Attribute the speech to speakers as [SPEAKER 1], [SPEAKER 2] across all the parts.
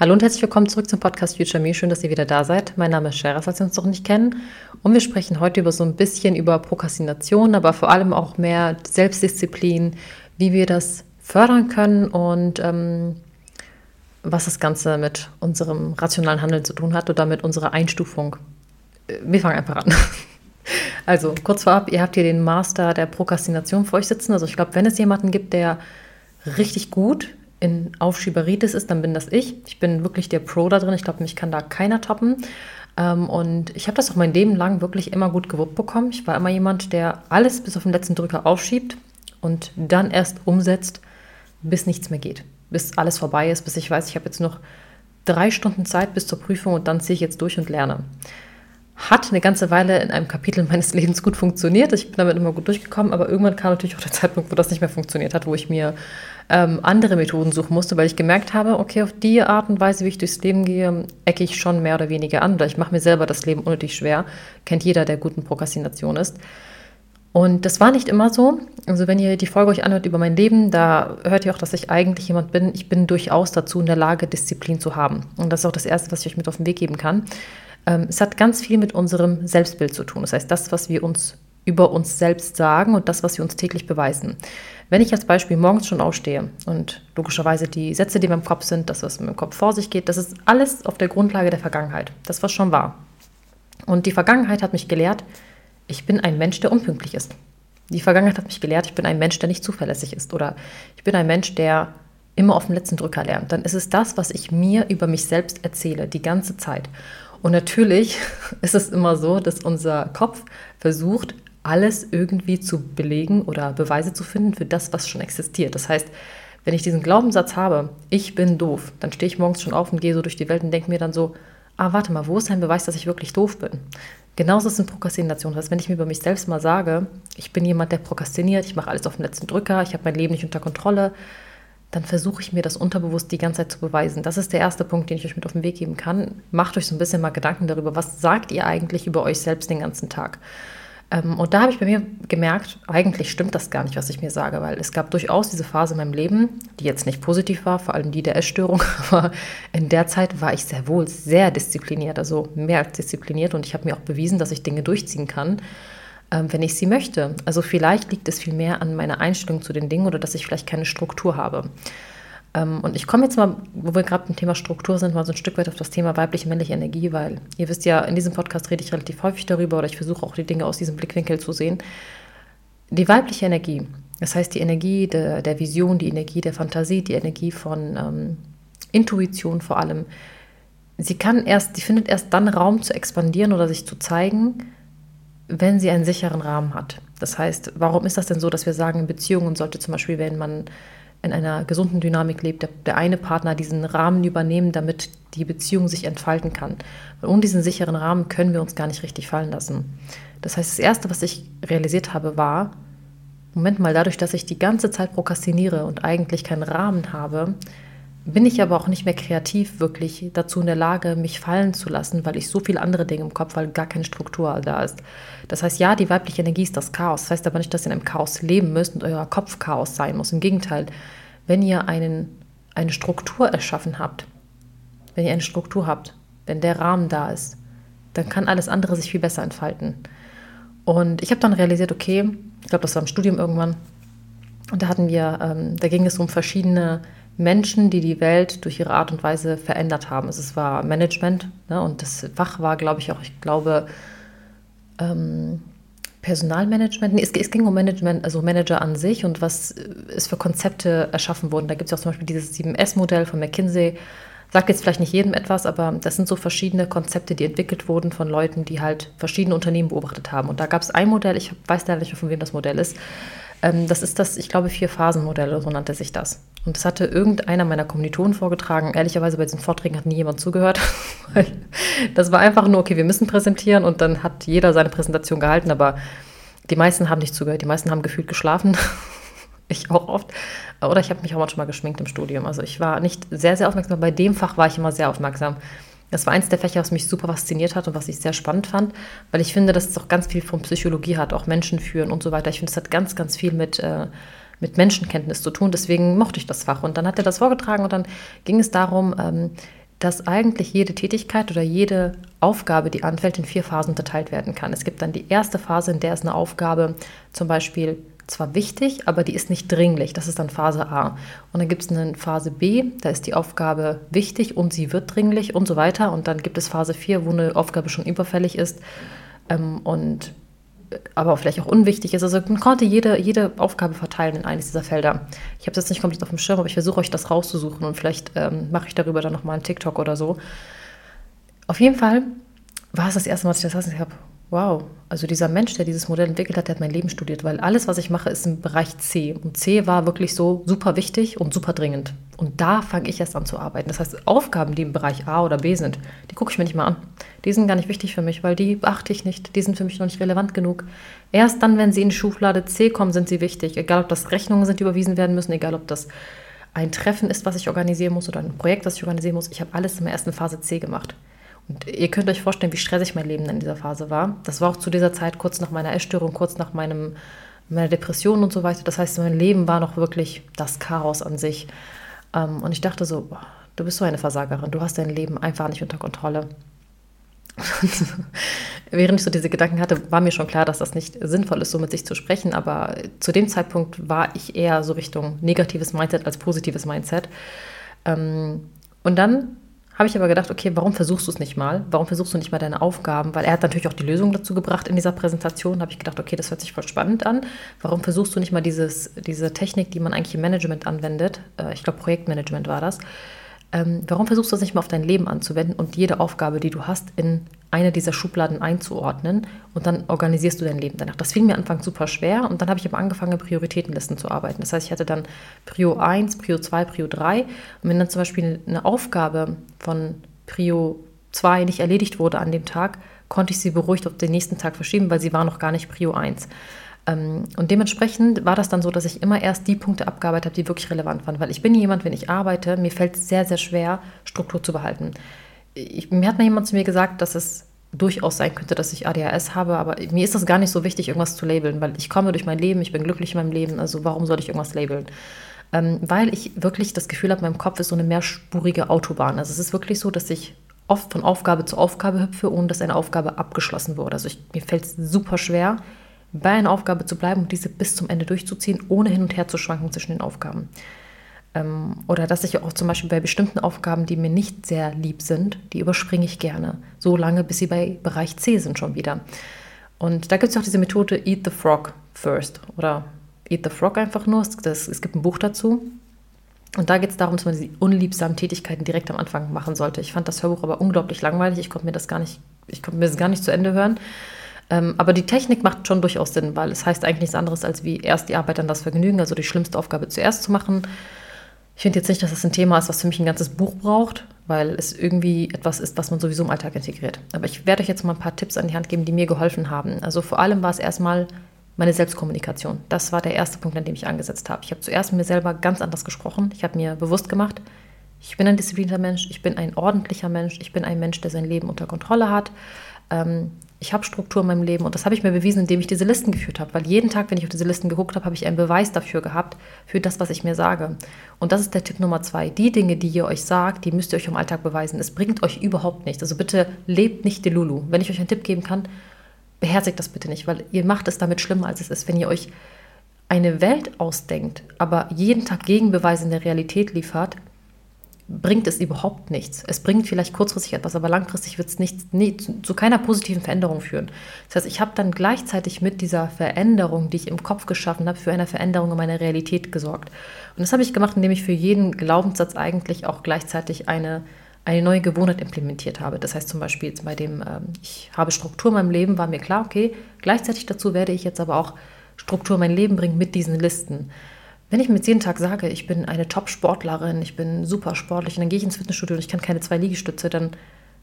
[SPEAKER 1] Hallo und herzlich willkommen zurück zum Podcast Future Me. Schön, dass ihr wieder da seid. Mein Name ist Sheraz, falls ihr uns noch nicht kennen. Und wir sprechen heute über so ein bisschen über Prokrastination, aber vor allem auch mehr Selbstdisziplin, wie wir das fördern können und ähm, was das Ganze mit unserem rationalen Handeln zu tun hat oder mit unserer Einstufung. Äh, wir fangen einfach an. Also kurz vorab, ihr habt hier den Master der Prokrastination vor euch sitzen. Also ich glaube, wenn es jemanden gibt, der richtig gut in Aufschieberitis ist, dann bin das ich. Ich bin wirklich der Pro da drin. Ich glaube, mich kann da keiner toppen. Ähm, und ich habe das auch mein Leben lang wirklich immer gut gewuppt bekommen. Ich war immer jemand, der alles bis auf den letzten Drücker aufschiebt und dann erst umsetzt, bis nichts mehr geht. Bis alles vorbei ist, bis ich weiß, ich habe jetzt noch drei Stunden Zeit bis zur Prüfung und dann ziehe ich jetzt durch und lerne. Hat eine ganze Weile in einem Kapitel meines Lebens gut funktioniert. Ich bin damit immer gut durchgekommen, aber irgendwann kam natürlich auch der Zeitpunkt, wo das nicht mehr funktioniert hat, wo ich mir ähm, andere Methoden suchen musste, weil ich gemerkt habe, okay, auf die Art und Weise, wie ich durchs Leben gehe, ecke ich schon mehr oder weniger an. Oder ich mache mir selber das Leben unnötig schwer. Kennt jeder, der guten Prokrastination ist. Und das war nicht immer so. Also wenn ihr die Folge euch anhört über mein Leben, da hört ihr auch, dass ich eigentlich jemand bin. Ich bin durchaus dazu in der Lage, Disziplin zu haben. Und das ist auch das Erste, was ich euch mit auf den Weg geben kann. Ähm, es hat ganz viel mit unserem Selbstbild zu tun. Das heißt, das, was wir uns über uns selbst sagen und das, was wir uns täglich beweisen. Wenn ich als Beispiel morgens schon aufstehe und logischerweise die Sätze, die in meinem Kopf sind, das, was in meinem Kopf vor sich geht, das ist alles auf der Grundlage der Vergangenheit. Das, was schon war. Und die Vergangenheit hat mich gelehrt, ich bin ein Mensch, der unpünktlich ist. Die Vergangenheit hat mich gelehrt, ich bin ein Mensch, der nicht zuverlässig ist. Oder ich bin ein Mensch, der immer auf den letzten Drücker lernt. Dann ist es das, was ich mir über mich selbst erzähle, die ganze Zeit. Und natürlich ist es immer so, dass unser Kopf versucht, alles irgendwie zu belegen oder Beweise zu finden für das, was schon existiert. Das heißt, wenn ich diesen Glaubenssatz habe, ich bin doof, dann stehe ich morgens schon auf und gehe so durch die Welt und denke mir dann so, ah, warte mal, wo ist ein Beweis, dass ich wirklich doof bin? Genauso ist es in Prokrastination. Das heißt, wenn ich mir über mich selbst mal sage, ich bin jemand, der prokrastiniert, ich mache alles auf den letzten Drücker, ich habe mein Leben nicht unter Kontrolle, dann versuche ich mir das unterbewusst die ganze Zeit zu beweisen. Das ist der erste Punkt, den ich euch mit auf den Weg geben kann. Macht euch so ein bisschen mal Gedanken darüber, was sagt ihr eigentlich über euch selbst den ganzen Tag? Ähm, und da habe ich bei mir gemerkt, eigentlich stimmt das gar nicht, was ich mir sage, weil es gab durchaus diese Phase in meinem Leben, die jetzt nicht positiv war, vor allem die der Essstörung, aber in der Zeit war ich sehr wohl sehr diszipliniert, also mehr als diszipliniert und ich habe mir auch bewiesen, dass ich Dinge durchziehen kann, ähm, wenn ich sie möchte. Also vielleicht liegt es viel mehr an meiner Einstellung zu den Dingen oder dass ich vielleicht keine Struktur habe. Ähm, und ich komme jetzt mal, wo wir gerade beim Thema Struktur sind, mal so ein Stück weit auf das Thema weibliche, männliche Energie, weil ihr wisst ja, in diesem Podcast rede ich relativ häufig darüber oder ich versuche auch die Dinge aus diesem Blickwinkel zu sehen. Die weibliche Energie, das heißt die Energie der, der Vision, die Energie der Fantasie, die Energie von ähm, Intuition vor allem, sie kann erst, die findet erst dann Raum zu expandieren oder sich zu zeigen, wenn sie einen sicheren Rahmen hat. Das heißt, warum ist das denn so, dass wir sagen, in Beziehungen sollte zum Beispiel, wenn man in einer gesunden Dynamik lebt, der, der, eine Partner diesen Rahmen übernehmen, damit die Beziehung sich entfalten kann. Weil ohne diesen sicheren Rahmen können wir uns gar nicht richtig fallen lassen. Das heißt, das Erste, was ich realisiert habe, war, Moment mal, dadurch, dass ich die ganze Zeit prokrastiniere und eigentlich keinen Rahmen habe, bin ich aber auch nicht mehr kreativ wirklich dazu in der Lage, mich fallen zu lassen, weil ich so viele andere Dinge im Kopf, weil gar keine Struktur da ist. Das heißt, ja, die weibliche Energie ist das Chaos. Das heißt aber nicht, dass ihr in einem Chaos leben müsst und euer Kopf Chaos sein muss. Im Gegenteil, wenn ihr einen, eine Struktur erschaffen habt, wenn ihr eine Struktur habt, wenn der Rahmen da ist, dann kann alles andere sich viel besser entfalten. Und ich habe dann realisiert, okay, ich glaube, das war im Studium irgendwann, und da hatten wir, ähm, da ging es um verschiedene Menschen, die die Welt durch ihre Art und Weise verändert haben. Es war Management ne, und das Fach war, glaube ich, auch, ich glaube, ähm, Personalmanagement. Nee, es, es, ging um Management, also Manager an sich und was es für Konzepte erschaffen wurden. Da gibt es auch zum Beispiel dieses 7S-Modell von McKinsey. Sagt jetzt vielleicht nicht jedem etwas, aber das sind so verschiedene Konzepte, die entwickelt wurden von Leuten, die halt verschiedene Unternehmen beobachtet haben. Und da gab es ein Modell, ich weiß leider nicht von wem das Modell ist. Ähm, das ist das, ich glaube, Vier-Phasen-Modell, so nannte sich das. Und das hatte irgendeiner meiner Kommilitonen vorgetragen. Ehrlicherweise bei diesen Vorträgen hat nie jemand zugehört. das war einfach nur, okay, wir müssen präsentieren und dann hat jeder seine Präsentation gehalten, aber die meisten haben nicht zugehört. Die meisten haben gefühlt geschlafen. ich auch oft. Oder ich habe mich auch manchmal geschminkt im Studium. Also ich war nicht sehr, sehr aufmerksam. Bei dem Fach war ich immer sehr aufmerksam. Das war eins der Fächer, was mich super fasziniert hat und was ich sehr spannend fand, weil ich finde, dass es auch ganz viel von Psychologie hat, auch Menschen führen und so weiter. Ich finde, es hat ganz, ganz viel mit äh, mit Menschenkenntnis zu tun. Deswegen mochte ich das Fach. Und dann hat er das vorgetragen und dann ging es darum, ähm, dass eigentlich jede Tätigkeit oder jede Aufgabe, die anfällt, in vier Phasen unterteilt werden kann. Es gibt dann die erste Phase, in der ist eine Aufgabe zum Beispiel zwar wichtig, aber die ist nicht dringlich. Das ist dann Phase A. Und dann gibt es eine Phase B, da ist die Aufgabe wichtig und sie wird dringlich und so weiter. Und dann gibt es Phase 4, wo eine Aufgabe schon überfällig ist ähm, und aber vielleicht auch unwichtig ist. Also man konnte jede, jede Aufgabe verteilen in eines dieser Felder. Ich habe es jetzt nicht komplett auf dem Schirm, aber ich versuche euch das rauszusuchen und vielleicht ähm, mache ich darüber dann nochmal einen TikTok oder so. Auf jeden Fall war es das erste Mal, dass ich das habe wow, also dieser Mensch, der dieses Modell entwickelt hat, der hat mein Leben studiert, weil alles, was ich mache, ist im Bereich C. Und C war wirklich so super wichtig und super dringend. Und da fange ich erst an zu arbeiten. Das heißt, Aufgaben, die im Bereich A oder B sind, die gucke ich mir nicht mal an. Die sind gar nicht wichtig für mich, weil die beachte ich nicht. Die sind für mich noch nicht relevant genug. Erst dann, wenn sie in Schublade C kommen, sind sie wichtig. Egal, ob das Rechnungen sind, die überwiesen werden müssen, egal, ob das ein Treffen ist, was ich organisieren muss oder ein Projekt, was ich organisieren muss. Ich habe alles in der ersten Phase C gemacht. Ihr könnt euch vorstellen, wie stressig mein Leben in dieser Phase war. Das war auch zu dieser Zeit kurz nach meiner Essstörung, kurz nach meinem, meiner Depression und so weiter. Das heißt, mein Leben war noch wirklich das Chaos an sich. Ähm, und ich dachte so, du bist so eine Versagerin, du hast dein Leben einfach nicht unter Kontrolle. Während ich so diese Gedanken hatte, war mir schon klar, dass das nicht sinnvoll ist, so mit sich zu sprechen. Aber zu dem Zeitpunkt war ich eher so Richtung negatives Mindset als positives Mindset. Ähm, und dann habe ich aber gedacht, okay, warum versuchst du es nicht mal? Warum versuchst du nicht mal deine Aufgaben? Weil er hat natürlich auch die Lösung dazu gebracht in dieser Präsentation. Habe ich gedacht, okay, das hört sich voll spannend an. Warum versuchst du nicht mal dieses, diese Technik, die man eigentlich im Management anwendet? Äh, ich glaube, Projektmanagement war das ähm, warum versuchst du das nicht mal auf dein Leben anzuwenden und jede Aufgabe, die du hast, in eine dieser Schubladen einzuordnen und dann organisierst du dein Leben danach. Das fiel mir anfangs super schwer und dann habe ich aber angefangen, Prioritätenlisten zu arbeiten. Das heißt, ich hatte dann Prio 1, Prio 2, Prio 3 und wenn dann zum Beispiel eine Aufgabe von Prio 2 nicht erledigt wurde an dem Tag, konnte ich sie beruhigt auf den nächsten Tag verschieben, weil sie war noch gar nicht Prio 1. Ähm, und dementsprechend war das dann so, dass ich immer erst die Punkte abgearbeitet habe, die wirklich relevant waren. Weil ich bin jemand, wenn ich arbeite, mir fällt es sehr, sehr schwer, Struktur zu behalten. Ich, mir hat mal jemand zu mir gesagt, dass es durchaus sein könnte, dass ich ADHS habe, aber mir ist das gar nicht so wichtig, irgendwas zu labeln, weil ich komme durch mein Leben, ich bin glücklich in meinem Leben, also warum soll ich irgendwas labeln? Ähm, weil ich wirklich das Gefühl habe, mein Kopf ist so eine mehrspurige Autobahn. Also es ist wirklich so, dass ich oft von Aufgabe zu Aufgabe hüpfe, ohne dass eine Aufgabe abgeschlossen wurde. Also ich, mir fällt es super schwer, bei einer Aufgabe zu bleiben und diese bis zum Ende durchzuziehen, ohne hin und her zu schwanken zwischen den Aufgaben. Ähm, oder dass ich auch zum Beispiel bei bestimmten Aufgaben, die mir nicht sehr lieb sind, die überspringe ich gerne, so lange, bis sie bei Bereich C sind schon wieder. Und da gibt es auch diese Methode Eat the Frog first oder Eat the Frog einfach nur. Das, es gibt ein Buch dazu. Und da geht es darum, dass man die unliebsamen Tätigkeiten direkt am Anfang machen sollte. Ich fand das Hörbuch aber unglaublich langweilig. Ich konnte mir das gar nicht, ich konnte mir das gar nicht zu Ende hören. Ähm, aber die Technik macht schon durchaus Sinn, weil es heißt eigentlich nichts anderes, als wie erst die Arbeit, dann das Vergnügen, also die schlimmste Aufgabe zuerst zu machen. Ich finde jetzt nicht, dass das ein Thema ist, was für mich ein ganzes Buch braucht, weil es irgendwie etwas ist, was man sowieso im Alltag integriert. Aber ich werde euch jetzt mal ein paar Tipps an die Hand geben, die mir geholfen haben. Also vor allem war es erstmal meine Selbstkommunikation. Das war der erste Punkt, an dem ich angesetzt habe. Ich habe zuerst mit mir selber ganz anders gesprochen. Ich habe mir bewusst gemacht, ich bin ein disziplinierter Mensch, ich bin ein ordentlicher Mensch, ich bin ein Mensch, der sein Leben unter Kontrolle hat. Ähm, ich habe Struktur in meinem Leben und das habe ich mir bewiesen, indem ich diese Listen geführt habe. Weil jeden Tag, wenn ich auf diese Listen geguckt habe, habe ich einen Beweis dafür gehabt, für das, was ich mir sage. Und das ist der Tipp Nummer zwei. Die Dinge, die ihr euch sagt, die müsst ihr euch im Alltag beweisen. Es bringt euch überhaupt nichts. Also bitte lebt nicht Delulu. Wenn ich euch einen Tipp geben kann, beherzigt das bitte nicht, weil ihr macht es damit schlimmer, als es ist. Wenn ihr euch eine Welt ausdenkt, aber jeden Tag Gegenbeweise in der Realität liefert, bringt es überhaupt nichts. Es bringt vielleicht kurzfristig etwas, aber langfristig wird es nicht, nie, zu, keiner positiven Veränderung führen. Das heißt, ich habe dann gleichzeitig mit dieser Veränderung, die ich im Kopf geschaffen habe, für eine Veränderung in meiner Realität gesorgt. Und das habe ich gemacht, indem ich für jeden Glaubenssatz eigentlich auch gleichzeitig eine, eine neue Gewohnheit implementiert habe. Das heißt zum Beispiel bei dem, ähm, ich habe Struktur in meinem Leben, war mir klar, okay, gleichzeitig dazu werde ich jetzt aber auch Struktur in mein Leben bringen mit diesen Listen. Wenn ich mir jetzt jeden Tag sage, ich bin eine Top-Sportlerin, ich bin super sportlich und dann gehe ich ins Fitnessstudio und ich kann keine zwei Liegestütze, dann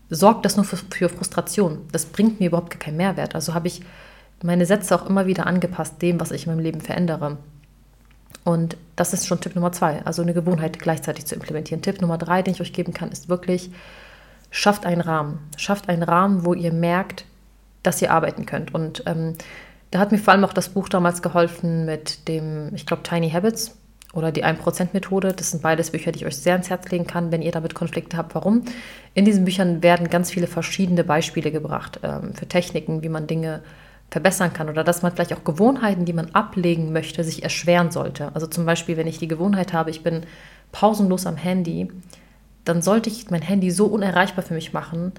[SPEAKER 1] sorgt das nur für, für Frustration. Das bringt mir überhaupt keinen Mehrwert. Also habe ich meine Sätze auch immer wieder angepasst dem, was ich in meinem Leben verändere. Und das ist schon Tipp Nummer zwei, also eine Gewohnheit gleichzeitig zu implementieren. Tipp Nummer drei, den ich euch geben kann, ist wirklich, schafft einen Rahmen. Schafft einen Rahmen, wo ihr merkt, dass ihr arbeiten könnt. Und ähm, da hat mir vor allem auch das Buch damals geholfen mit dem, ich glaube, Tiny Habits. oder die 1%-Methode. Das sind beides Bücher, die ich euch sehr ans Herz legen kann, wenn ihr damit Konflikte habt. Warum? In diesen Büchern werden ganz viele verschiedene Beispiele gebracht ähm, für Techniken, wie man Dinge verbessern kann oder dass man vielleicht auch Gewohnheiten, die man ablegen möchte, sich erschweren sollte. Also zum Beispiel, wenn ich die Gewohnheit habe, ich bin pausenlos am Handy, dann sollte ich mein Handy so unerreichbar für mich machen,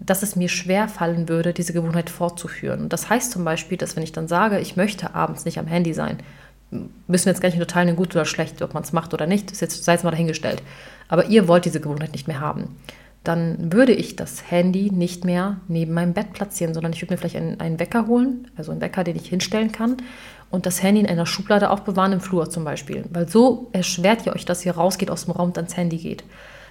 [SPEAKER 1] dass es mir schwer fallen würde, diese Gewohnheit fortzuführen. Und das heißt zum Beispiel, dass wenn ich dann sage, ich möchte abends nicht am Handy sein, müssen wir jetzt gar nicht unterteilen, gut oder schlecht, ob man es macht oder nicht, ist jetzt, sei es mal dahingestellt. Aber ihr wollt diese Gewohnheit nicht mehr haben. Dann würde ich das Handy nicht mehr neben meinem Bett platzieren, sondern ich würde mir vielleicht einen, einen Wecker holen, also einen Wecker, den ich hinstellen kann, und das Handy in einer Schublade aufbewahren im Flur zum Beispiel. Weil so erschwert ihr euch, dass ihr rausgeht aus dem Raum und ans Handy geht.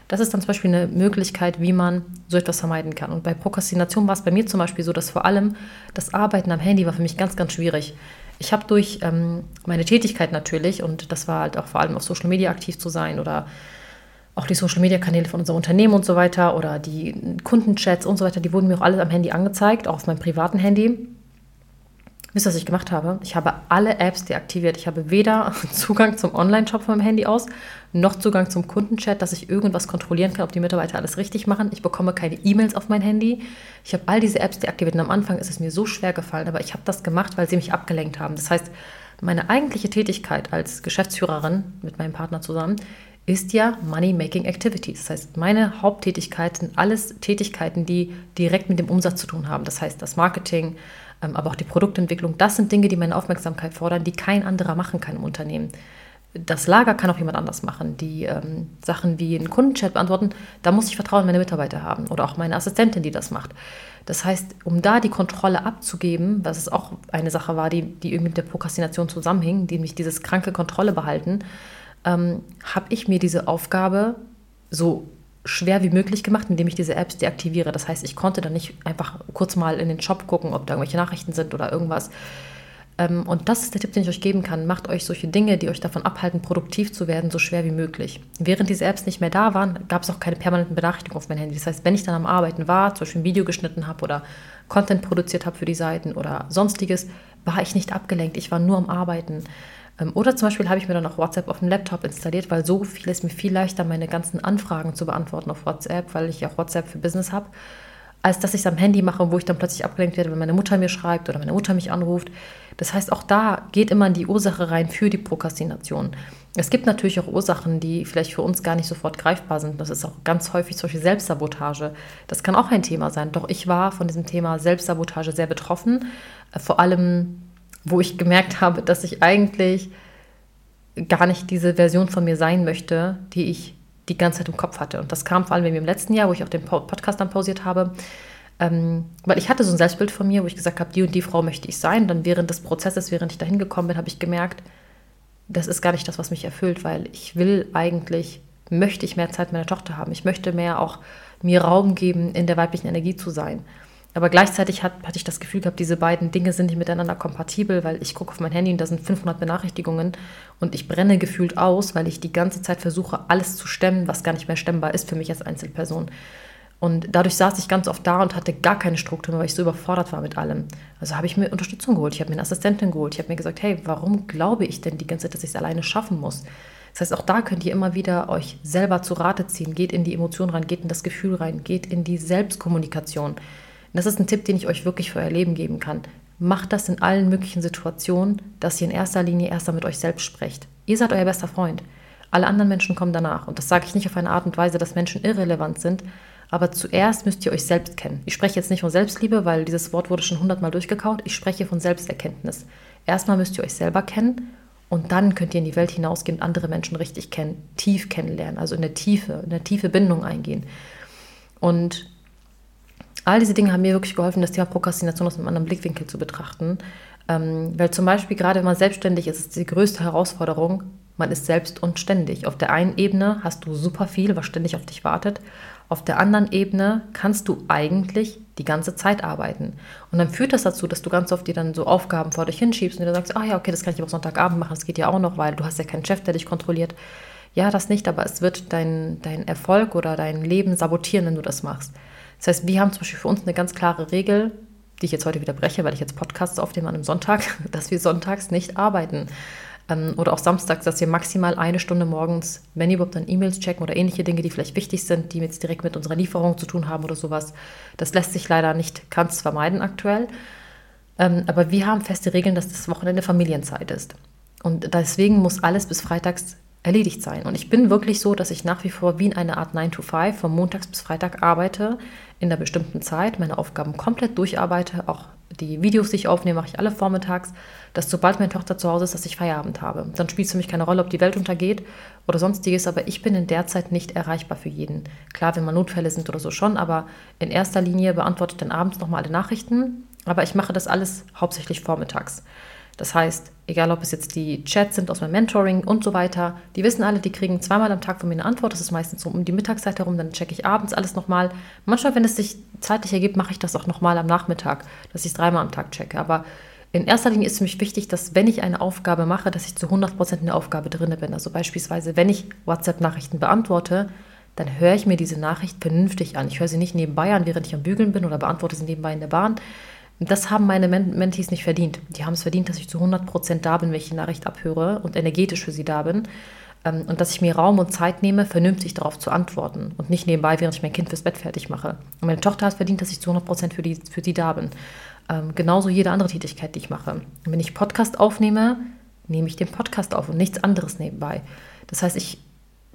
[SPEAKER 1] Das ist dann zum Beispiel eine Möglichkeit, wie man so etwas vermeiden kann. Und bei Prokrastination war es bei mir zum Beispiel so, dass vor allem das Arbeiten am Handy war für mich ganz, ganz schwierig. Ich habe durch ähm, meine Tätigkeit natürlich, und das war halt auch vor allem auf Social Media aktiv zu sein oder auch die Social Media Kanäle von unserem Unternehmen und so weiter oder die Kundenchats und so weiter, die wurden mir auch alle am Handy angezeigt, auch auf meinem privaten Handy. Wisst ihr, was ich gemacht habe? Ich habe alle Apps deaktiviert. Ich habe weder Zugang zum Online-Shop meinem Handy aus, noch Zugang zum Kundenchat, dass ich irgendwas kontrollieren kann, ob die Mitarbeiter alles richtig machen. Ich bekomme keine E-Mails auf mein Handy. Ich habe all diese Apps deaktiviert. Und am Anfang ist es mir so schwer gefallen, aber ich habe das gemacht, weil sie mich abgelenkt haben. Das heißt, meine eigentliche Tätigkeit als Geschäftsführerin mit meinem Partner zusammen ist ja Money-Making Activities. Das heißt, meine Haupttätigkeit sind alles Tätigkeiten, die direkt mit dem Umsatz zu tun haben. Das heißt, das Marketing, aber auch die Produktentwicklung, das sind Dinge, die meine Aufmerksamkeit fordern, die kein anderer machen kann im Unternehmen. Das Lager kann auch jemand anders machen. Die ähm, Sachen wie einen Kundenchat beantworten, da muss ich Vertrauen in meine Mitarbeiter haben oder auch meine Assistentin, die das macht. Das heißt, um da die Kontrolle abzugeben, was es auch eine Sache war, die, die irgendwie mit der Prokrastination zusammenhing, die mich dieses kranke Kontrolle behalten, ähm, habe ich mir diese Aufgabe so schwer wie möglich gemacht, indem ich diese Apps deaktiviere. Das heißt, ich konnte dann nicht einfach kurz mal in den Shop gucken, ob da irgendwelche Nachrichten sind oder irgendwas. Ähm, und das ist der Tipp, den ich euch geben kann. Macht euch solche Dinge, die euch davon abhalten, produktiv zu werden, so schwer wie möglich. Während diese Apps nicht mehr da waren, gab es auch keine permanenten Benachrichtigungen auf mein Handy. Das heißt, wenn ich dann am Arbeiten war, zum Beispiel ein Video geschnitten habe oder Content produziert habe für die Seiten oder sonstiges, war ich nicht abgelenkt. Ich war nur am Arbeiten. Ähm, oder zum Beispiel habe ich mir dann auch WhatsApp auf dem Laptop installiert, weil so viel ist mir viel leichter, meine ganzen Anfragen zu beantworten auf WhatsApp, weil ich auch WhatsApp für Business habe, als dass ich es am Handy mache, wo ich dann plötzlich abgelenkt werde, wenn meine Mutter mir schreibt oder meine Mutter mich anruft. Das heißt, auch da geht immer in die Ursache rein für die Prokrastination. Es gibt natürlich auch Ursachen, die vielleicht für uns gar nicht sofort greifbar sind. Das ist auch ganz häufig solche Selbstsabotage. Das kann auch ein Thema sein. Doch ich war von diesem Thema Selbstsabotage sehr betroffen. Äh, vor allem wo ich gemerkt habe, dass ich eigentlich gar nicht diese Version von mir sein möchte, die ich die ganze Zeit im Kopf hatte. Und das kam vor allem im letzten Jahr, wo ich auch den Podcast dann pausiert habe. Ähm, weil ich hatte so ein Selbstbild von mir, wo ich gesagt habe, die und die Frau möchte ich sein. Dann während des Prozesses, während ich dahin gekommen bin, habe ich gemerkt, das ist gar nicht das, was mich erfüllt, weil ich will eigentlich, möchte ich mehr Zeit mit meiner Tochter haben. Ich möchte mehr auch mir Raum geben, in der weiblichen Energie zu sein. Aber gleichzeitig hat, hatte ich das Gefühl gehabt, diese beiden Dinge sind nicht miteinander kompatibel, weil ich gucke auf mein Handy und da sind 500 Benachrichtigungen und ich brenne gefühlt aus, weil ich die ganze Zeit versuche, alles zu stemmen, was gar nicht mehr stemmbar ist für mich als Einzelperson. Und dadurch saß ich ganz oft da und hatte gar keine Struktur, weil ich so überfordert war mit allem. Also habe ich mir Unterstützung geholt, ich habe mir eine Assistentin geholt, ich habe mir gesagt, hey, warum glaube ich denn die ganze Zeit, dass ich es alleine schaffen muss? Das heißt, auch da könnt ihr immer wieder euch selber zu Rate ziehen, geht in die Emotion rein, geht in das Gefühl rein, geht in die Selbstkommunikation das ist ein Tipp, den ich euch wirklich für euer Leben geben kann. Macht das in allen möglichen Situationen, dass ihr in erster Linie erst mit euch selbst sprecht. Ihr seid euer bester Freund. Alle anderen Menschen kommen danach. Und das sage ich nicht auf eine Art und Weise, dass Menschen irrelevant sind, aber zuerst müsst ihr euch selbst kennen. Ich spreche jetzt nicht von Selbstliebe, weil dieses Wort wurde schon hundertmal durchgekaut. Ich spreche von Selbsterkenntnis. Erstmal müsst ihr euch selber kennen und dann könnt ihr in die Welt hinausgehen und andere Menschen richtig kennen, tief kennenlernen, also in der Tiefe, in der tiefe Bindung eingehen. Und All diese Dinge haben mir wirklich geholfen, das Thema Prokrastination aus einem anderen Blickwinkel zu betrachten. Ähm, weil zum Beispiel gerade wenn man selbstständig ist, ist die größte Herausforderung, man ist selbst und ständig. Auf der einen Ebene hast du super viel, was ständig auf dich wartet. Auf der anderen Ebene kannst du eigentlich die ganze Zeit arbeiten. Und dann führt das dazu, dass du ganz oft dir dann so Aufgaben vor dich hinschiebst und dir sagst, ah ja, okay, das kann ich aber Sonntagabend machen, das geht ja auch noch, weil du hast ja keinen Chef, der dich kontrolliert. Ja, das nicht, aber es wird dein, dein Erfolg oder dein Leben sabotieren, wenn du das machst. Das heißt, wir haben zum Beispiel für uns eine ganz klare Regel, die ich jetzt heute wieder breche, weil ich jetzt Podcasts aufnehme an einem Sonntag, dass wir sonntags nicht arbeiten. Ähm, oder auch samstags, dass wir maximal eine Stunde morgens, wenn überhaupt dann E-Mails checken oder ähnliche Dinge, die vielleicht wichtig sind, die jetzt direkt mit unserer Lieferung zu tun haben oder sowas. Das lässt sich leider nicht ganz vermeiden aktuell. Ähm, aber wir haben feste Regeln, dass das Wochenende Familienzeit ist. Und deswegen muss alles bis freitags erledigt sein. Und ich bin wirklich so, dass ich nach wie vor wie in einer Art 9 to 5 von montags bis Freitag arbeite, in einer bestimmten Zeit, meine Aufgaben komplett durcharbeite, auch die Videos, die ich aufnehme, mache ich alle vormittags, dass sobald meine Tochter zu Hause ist, dass ich Feierabend habe. Dann spielt es für mich keine Rolle, ob die Welt untergeht oder sonstiges, aber ich bin in der Zeit nicht erreichbar für jeden. Klar, wenn mal Notfälle sind oder so schon, aber in erster Linie beantworte ich dann abends nochmal alle Nachrichten, aber ich mache das alles hauptsächlich vormittags. Das heißt, egal ob es jetzt die Chats sind aus meinem Mentoring und so weiter, die wissen alle, die kriegen zweimal am Tag von mir eine Antwort. Das ist meistens so um die Mittagszeit herum, dann checke ich abends alles nochmal. Manchmal, wenn es sich zeitlich ergibt, mache ich das auch nochmal am Nachmittag, dass ich es dreimal am Tag checke. Aber in erster Linie ist für mich wichtig, dass wenn ich eine Aufgabe mache, dass ich zu 100% in der Aufgabe drin bin. Also beispielsweise, wenn ich WhatsApp-Nachrichten beantworte, dann höre ich mir diese Nachricht vernünftig an. Ich höre sie nicht nebenbei an, während ich am Bügeln bin oder beantworte sie nebenbei in der Bahn, das haben meine Mentees nicht verdient. Die haben es verdient, dass ich zu 100% da bin, wenn ich die Nachricht abhöre und energetisch für sie da bin. Ähm, und dass ich mir Raum und Zeit nehme, vernünftig darauf zu antworten und nicht nebenbei, während ich mein Kind fürs Bett fertig mache. Und meine Tochter hat verdient, dass ich zu 100% für, die, für sie da bin. Ähm, genauso jede andere Tätigkeit, die ich mache. Und wenn ich Podcast aufnehme, nehme ich den Podcast auf und nichts anderes nebenbei. Das heißt, ich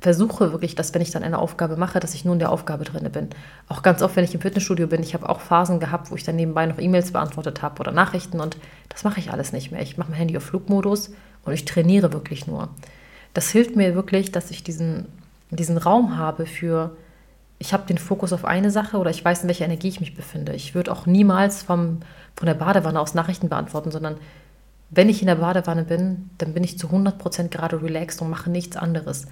[SPEAKER 1] versuche wirklich, dass wenn ich dann eine Aufgabe mache, dass ich nur in der Aufgabe drin bin. Auch ganz oft, wenn ich im Fitnessstudio bin, ich habe auch Phasen gehabt, wo ich dann nebenbei noch E-Mails beantwortet habe oder Nachrichten und das mache ich alles nicht mehr. Ich mache mein Handy auf Flugmodus und ich trainiere wirklich nur. Das hilft mir wirklich, dass ich diesen, diesen Raum habe für, ich habe den Fokus auf eine Sache oder ich weiß, in welcher Energie ich mich befinde. Ich würde auch niemals vom, von der Badewanne aus Nachrichten beantworten, sondern wenn ich in der Badewanne bin, dann bin ich zu 100% gerade relaxed und mache nichts anderes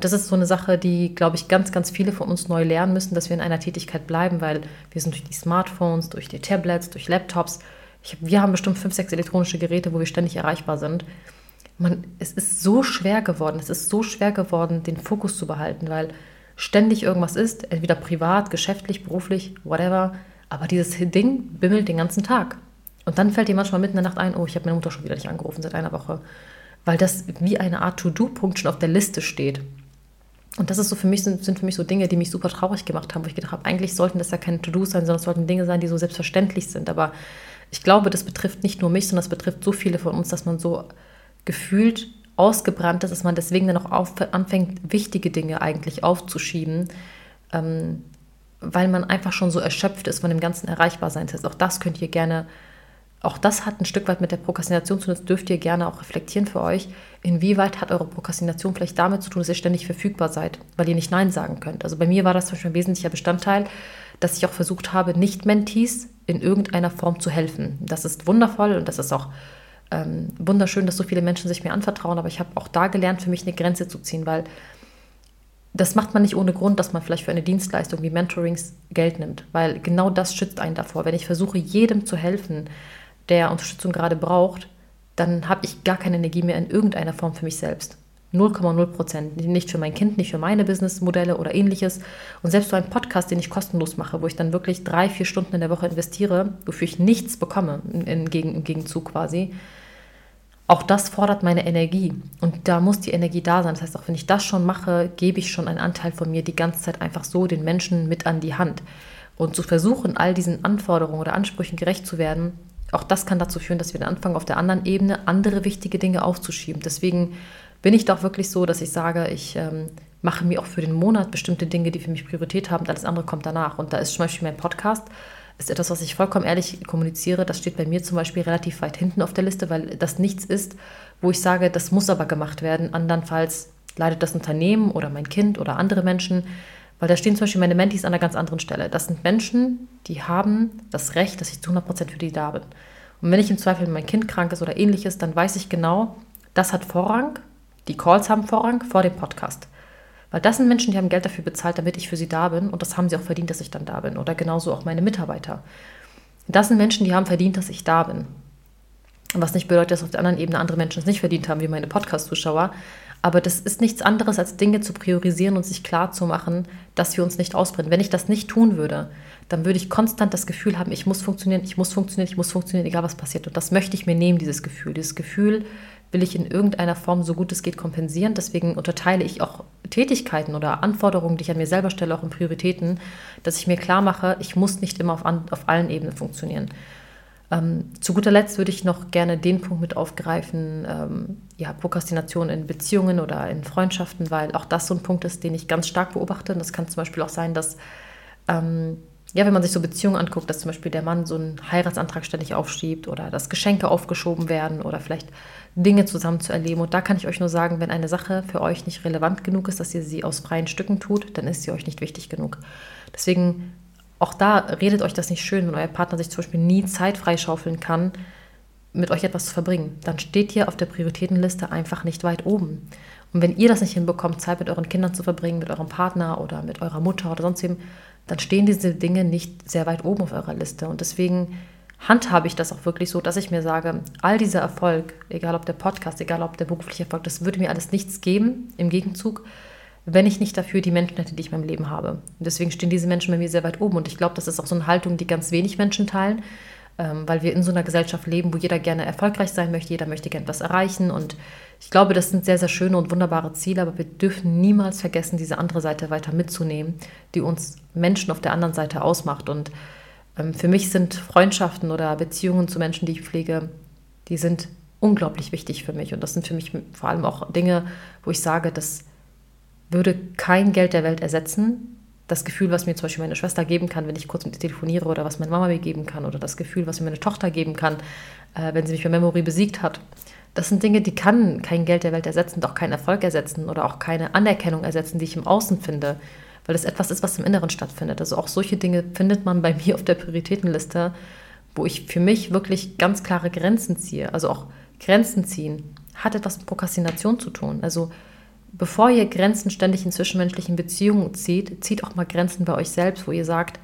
[SPEAKER 1] das ist so eine Sache, die, glaube ich, ganz, ganz viele von uns neu lernen müssen, dass wir in einer Tätigkeit bleiben, weil wir sind durch die Smartphones, durch die Tablets, durch Laptops. Hab, wir haben bestimmt fünf, sechs elektronische Geräte, wo wir ständig erreichbar sind. Man, es ist so schwer geworden, es ist so schwer geworden, den Fokus zu behalten, weil ständig irgendwas ist, entweder privat, geschäftlich, beruflich, whatever. Aber dieses Ding bimmelt den ganzen Tag. Und dann fällt dir manchmal mitten in der Nacht ein, oh, ich habe meine Mutter schon wieder nicht angerufen seit einer Woche. Weil das wie eine Art To-Do-Punkt schon auf der Liste steht. Und das ist so für mich, sind, sind für mich so Dinge, die mich super traurig gemacht haben, wo ich gedacht habe, eigentlich sollten das ja keine To-Dos sein, sondern es sollten Dinge sein, die so selbstverständlich sind. Aber ich glaube, das betrifft nicht nur mich, sondern das betrifft so viele von uns, dass man so gefühlt ausgebrannt ist, dass man deswegen dann auch auf, anfängt, wichtige Dinge eigentlich aufzuschieben, ähm, weil man einfach schon so erschöpft ist von dem ganzen Erreichbarsein. Das heißt, auch das könnt ihr gerne auch das hat ein Stück weit mit der Prokrastination zu tun. Das dürft ihr gerne auch reflektieren für euch. Inwieweit hat eure Prokrastination vielleicht damit zu tun, dass ihr ständig verfügbar seid, weil ihr nicht Nein sagen könnt? Also bei mir war das zum Beispiel ein wesentlicher Bestandteil, dass ich auch versucht habe, Nicht-Mentees in irgendeiner Form zu helfen. Das ist wundervoll und das ist auch ähm, wunderschön, dass so viele Menschen sich mir anvertrauen. Aber ich habe auch da gelernt, für mich eine Grenze zu ziehen, weil das macht man nicht ohne Grund, dass man vielleicht für eine Dienstleistung wie Mentorings Geld nimmt, weil genau das schützt einen davor. Wenn ich versuche, jedem zu helfen, der Unterstützung gerade braucht, dann habe ich gar keine Energie mehr in irgendeiner Form für mich selbst. 0,0 Prozent. Nicht für mein Kind, nicht für meine Businessmodelle oder ähnliches. Und selbst so ein Podcast, den ich kostenlos mache, wo ich dann wirklich drei, vier Stunden in der Woche investiere, wofür ich nichts bekomme im, Gegenzug quasi, auch das fordert meine Energie. Und da muss die Energie da sein. Das heißt, auch wenn ich das schon mache, gebe ich schon einen Anteil von mir die ganze Zeit einfach so den Menschen mit an die Hand. Und zu versuchen, all diesen Anforderungen oder Ansprüchen gerecht zu werden, auch das kann dazu führen, dass wir dann anfangen, auf der anderen Ebene andere wichtige Dinge aufzuschieben. Deswegen bin ich doch wirklich so, dass ich sage, ich ähm, mache mir auch für den Monat bestimmte Dinge, die für mich Priorität haben, alles andere kommt danach. Und da ist zum Beispiel mein Podcast, ist etwas, was ich vollkommen ehrlich kommuniziere. Das steht bei mir zum Beispiel relativ weit hinten auf der Liste, weil das nichts ist, wo ich sage, das muss aber gemacht werden. Andernfalls leidet das Unternehmen oder mein Kind oder andere Menschen. Weil da stehen zum Beispiel meine Mentis an einer ganz anderen Stelle. Das sind Menschen, die haben das Recht, dass ich zu 100% für die da bin. Und wenn ich im Zweifel mein Kind krank ist oder ähnliches, dann weiß ich genau, das hat Vorrang, die Calls haben Vorrang vor dem Podcast. Weil das sind Menschen, die haben Geld dafür bezahlt, damit ich für sie da bin. Und das haben sie auch verdient, dass ich dann da bin. Oder genauso auch meine Mitarbeiter. Das sind Menschen, die haben verdient, dass ich da bin. Was nicht bedeutet, dass auf der anderen Ebene andere Menschen es nicht verdient haben, wie meine Podcast-Zuschauer. Aber das ist nichts anderes, als Dinge zu priorisieren und sich klar zu machen, dass wir uns nicht ausbrennen. Wenn ich das nicht tun würde, dann würde ich konstant das Gefühl haben, ich muss funktionieren, ich muss funktionieren, ich muss funktionieren, egal was passiert. Und das möchte ich mir nehmen, dieses Gefühl. Dieses Gefühl will ich in irgendeiner Form so gut es geht kompensieren. Deswegen unterteile ich auch Tätigkeiten oder Anforderungen, die ich an mir selber stelle, auch in Prioritäten, dass ich mir klar mache, ich muss nicht immer auf, auf allen Ebenen funktionieren. Ähm, zu guter Letzt würde ich noch gerne den Punkt mit aufgreifen, ähm, ja, Prokrastination in Beziehungen oder in Freundschaften, weil auch das so ein Punkt ist, den ich ganz stark beobachte. Und das kann zum Beispiel auch sein, dass, ähm, ja, wenn man sich so Beziehungen anguckt, dass zum Beispiel der Mann so einen Heiratsantrag ständig aufschiebt oder dass Geschenke aufgeschoben werden oder vielleicht Dinge zusammen zu erleben. Und da kann ich euch nur sagen, wenn eine Sache für euch nicht relevant genug ist, dass ihr sie aus freien Stücken tut, dann ist sie euch nicht wichtig genug. Deswegen auch da redet euch das nicht schön, wenn euer Partner sich zum Beispiel nie Zeit freischaufeln kann, mit euch etwas zu verbringen. Dann steht ihr auf der Prioritätenliste einfach nicht weit oben. Und wenn ihr das nicht hinbekommt, Zeit mit euren Kindern zu verbringen, mit eurem Partner oder mit eurer Mutter oder sonst wem, dann stehen diese Dinge nicht sehr weit oben auf eurer Liste. Und deswegen handhabe ich das auch wirklich so, dass ich mir sage, all dieser Erfolg, egal ob der Podcast, egal ob der berufliche Erfolg, das würde mir alles nichts geben im Gegenzug, wenn ich nicht dafür die Menschen hätte, die ich in meinem Leben habe. Und deswegen stehen diese Menschen bei mir sehr weit oben. Und ich glaube, das ist auch so eine Haltung, die ganz wenig Menschen teilen, ähm, weil wir in so einer Gesellschaft leben, wo jeder gerne erfolgreich sein möchte, jeder möchte gerne etwas erreichen. Und ich glaube, das sind sehr, sehr schöne und wunderbare Ziele, aber wir dürfen niemals vergessen, diese andere Seite weiter mitzunehmen, die uns Menschen auf der anderen Seite ausmacht. Und ähm, für mich sind Freundschaften oder Beziehungen zu Menschen, die ich pflege, die sind unglaublich wichtig für mich. Und das sind für mich vor allem auch Dinge, wo ich sage, dass würde kein Geld der Welt ersetzen. Das Gefühl, was mir zum Beispiel meine Schwester geben kann, wenn ich kurz mit ihr telefoniere oder was meine Mama mir geben kann oder das Gefühl, was mir meine Tochter geben kann, äh, wenn sie mich bei Memory besiegt hat. Das sind Dinge, die kann kein Geld der Welt ersetzen, doch keinen Erfolg ersetzen oder auch keine Anerkennung ersetzen, die ich im Außen finde, weil es etwas ist, was im Inneren stattfindet. Also auch solche Dinge findet man bei mir auf der Prioritätenliste, wo ich für mich wirklich ganz klare Grenzen ziehe. Also auch Grenzen ziehen hat etwas mit Prokrastination zu tun. Also bevor ihr Grenzen ständig in zwischenmenschlichen Beziehungen zieht, zieht auch mal Grenzen bei euch selbst, wo ihr sagt,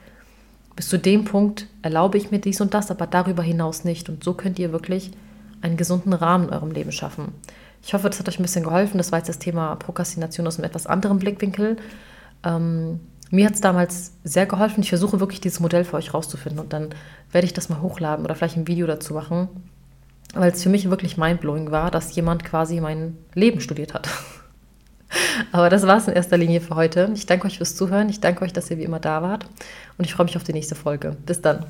[SPEAKER 1] bis zu dem Punkt erlaube ich mir dies und das, aber darüber hinaus nicht. Und so könnt ihr wirklich einen gesunden Rahmen in eurem Leben schaffen. Ich hoffe, das hat euch ein bisschen geholfen. Das war jetzt das Thema Prokrastination aus einem etwas anderen Blickwinkel. Ähm, mir hat es damals sehr geholfen. Ich versuche wirklich dieses Modell für euch rauszufinden und dann werde ich das mal hochladen oder vielleicht ein Video dazu machen, weil es für mich wirklich mindblowing war, dass jemand quasi mein Leben studiert hat. Aber das war es in erster Linie für heute. Ich danke euch fürs Zuhören. Ich danke euch, dass ihr wie immer da wart. Und ich freue mich auf die nächste Folge. Bis dann.